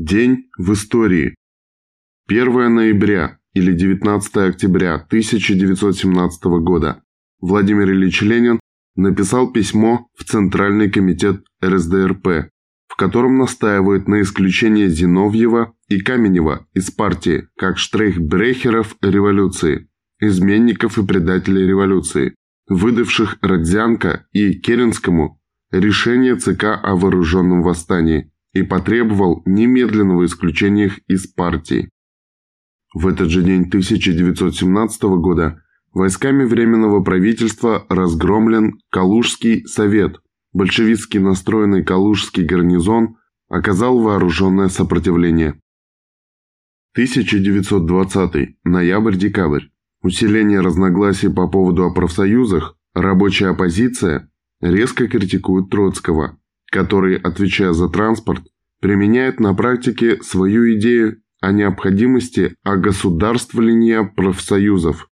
День в истории. 1 ноября или 19 октября 1917 года Владимир Ильич Ленин написал письмо в Центральный комитет РСДРП, в котором настаивает на исключении Зиновьева и Каменева из партии как штрейхбрехеров революции, изменников и предателей революции, выдавших Родзянко и Керенскому решение ЦК о вооруженном восстании и потребовал немедленного исключения их из партии. В этот же день 1917 года войсками Временного правительства разгромлен Калужский совет. Большевистски настроенный Калужский гарнизон оказал вооруженное сопротивление. 1920. Ноябрь-декабрь. Усиление разногласий по поводу о профсоюзах, рабочая оппозиция резко критикует Троцкого, который, отвечая за транспорт, применяет на практике свою идею о необходимости огосударствления профсоюзов.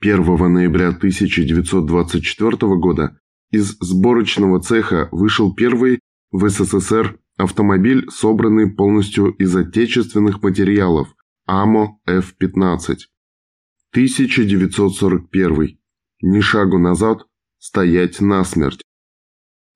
1 ноября 1924 года из сборочного цеха вышел первый в СССР автомобиль, собранный полностью из отечественных материалов АМО F-15. 1941. Ни шагу назад, стоять насмерть.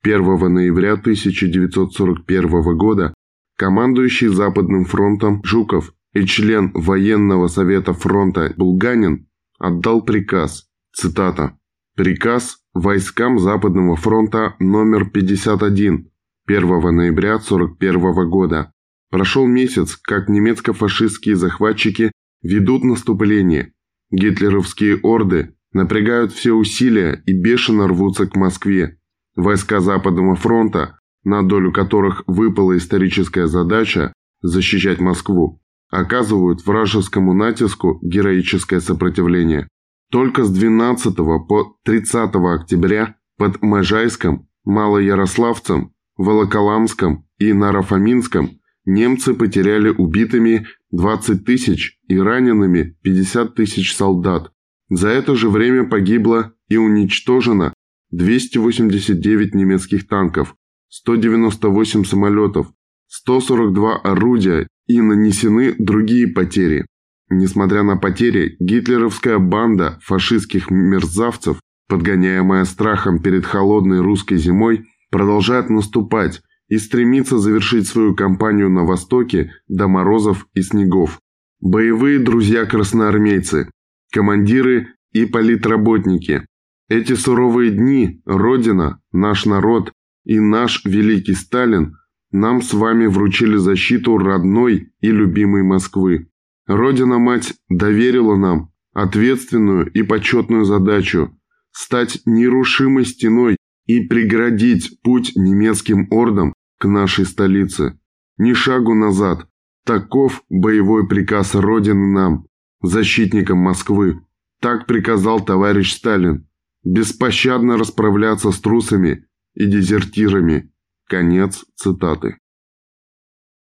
1 ноября 1941 года командующий Западным фронтом Жуков и член военного совета фронта Булганин отдал приказ, цитата, «Приказ войскам Западного фронта номер 51 1 ноября 1941 года. Прошел месяц, как немецко-фашистские захватчики ведут наступление. Гитлеровские орды напрягают все усилия и бешено рвутся к Москве. Войска Западного фронта, на долю которых выпала историческая задача защищать Москву, оказывают вражескому натиску героическое сопротивление. Только с 12 по 30 октября под Можайском, Малоярославцем, Волоколамском и Нарафаминском немцы потеряли убитыми 20 тысяч и ранеными 50 тысяч солдат. За это же время погибло и уничтожено 289 немецких танков, 198 самолетов, 142 орудия и нанесены другие потери. Несмотря на потери, гитлеровская банда фашистских мерзавцев, подгоняемая страхом перед холодной русской зимой, продолжает наступать и стремится завершить свою кампанию на востоке до морозов и снегов. Боевые друзья-красноармейцы, командиры и политработники, эти суровые дни Родина, наш народ и наш великий Сталин нам с вами вручили защиту родной и любимой Москвы. Родина-мать доверила нам ответственную и почетную задачу стать нерушимой стеной и преградить путь немецким ордам к нашей столице. Ни шагу назад. Таков боевой приказ Родины нам, защитникам Москвы. Так приказал товарищ Сталин беспощадно расправляться с трусами и дезертирами. Конец цитаты.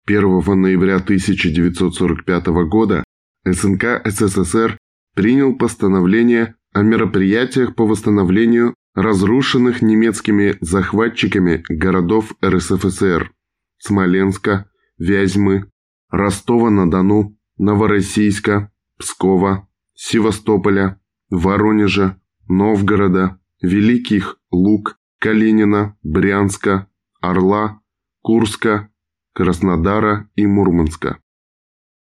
1 ноября 1945 года СНК СССР принял постановление о мероприятиях по восстановлению разрушенных немецкими захватчиками городов РСФСР Смоленска, Вязьмы, Ростова-на-Дону, Новороссийска, Пскова, Севастополя, Воронежа, Новгорода, Великих Лук, Калинина, Брянска, Орла, Курска, Краснодара и Мурманска.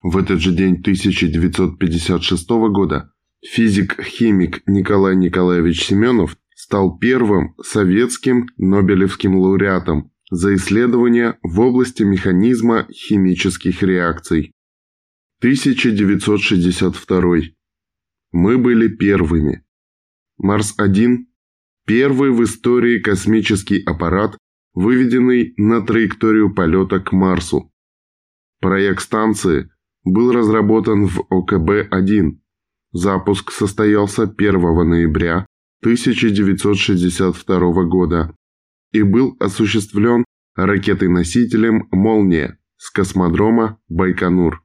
В этот же день 1956 года физик-химик Николай Николаевич Семенов стал первым советским Нобелевским лауреатом за исследования в области механизма химических реакций. 1962. Мы были первыми. Марс-1 – первый в истории космический аппарат, выведенный на траекторию полета к Марсу. Проект станции был разработан в ОКБ-1. Запуск состоялся 1 ноября 1962 года и был осуществлен ракетой-носителем «Молния» с космодрома Байконур.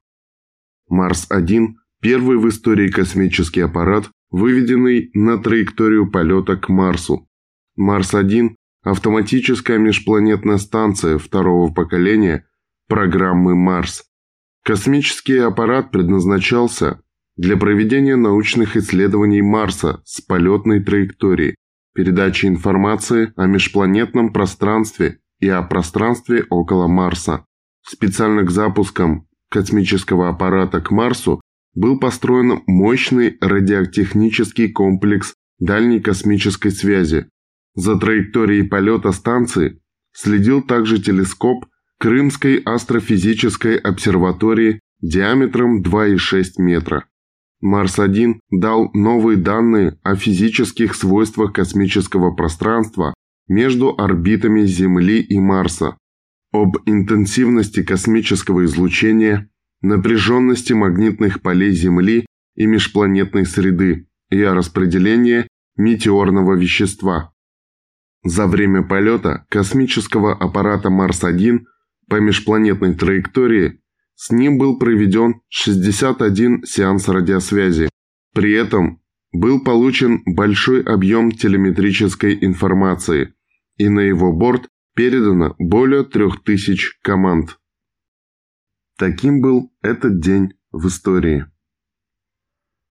Марс-1 – первый в истории космический аппарат, выведенный на траекторию полета к Марсу. Марс-1 – автоматическая межпланетная станция второго поколения, программы «Марс». Космический аппарат предназначался для проведения научных исследований Марса с полетной траекторией, передачи информации о межпланетном пространстве и о пространстве около Марса. Специально к запускам космического аппарата к Марсу был построен мощный радиотехнический комплекс дальней космической связи. За траекторией полета станции следил также телескоп Крымской астрофизической обсерватории диаметром 2,6 метра. Марс-1 дал новые данные о физических свойствах космического пространства между орбитами Земли и Марса, об интенсивности космического излучения, напряженности магнитных полей Земли и межпланетной среды и о распределении метеорного вещества. За время полета космического аппарата Марс-1 по межпланетной траектории с ним был проведен 61 сеанс радиосвязи. При этом был получен большой объем телеметрической информации, и на его борт передано более 3000 команд. Таким был этот день в истории.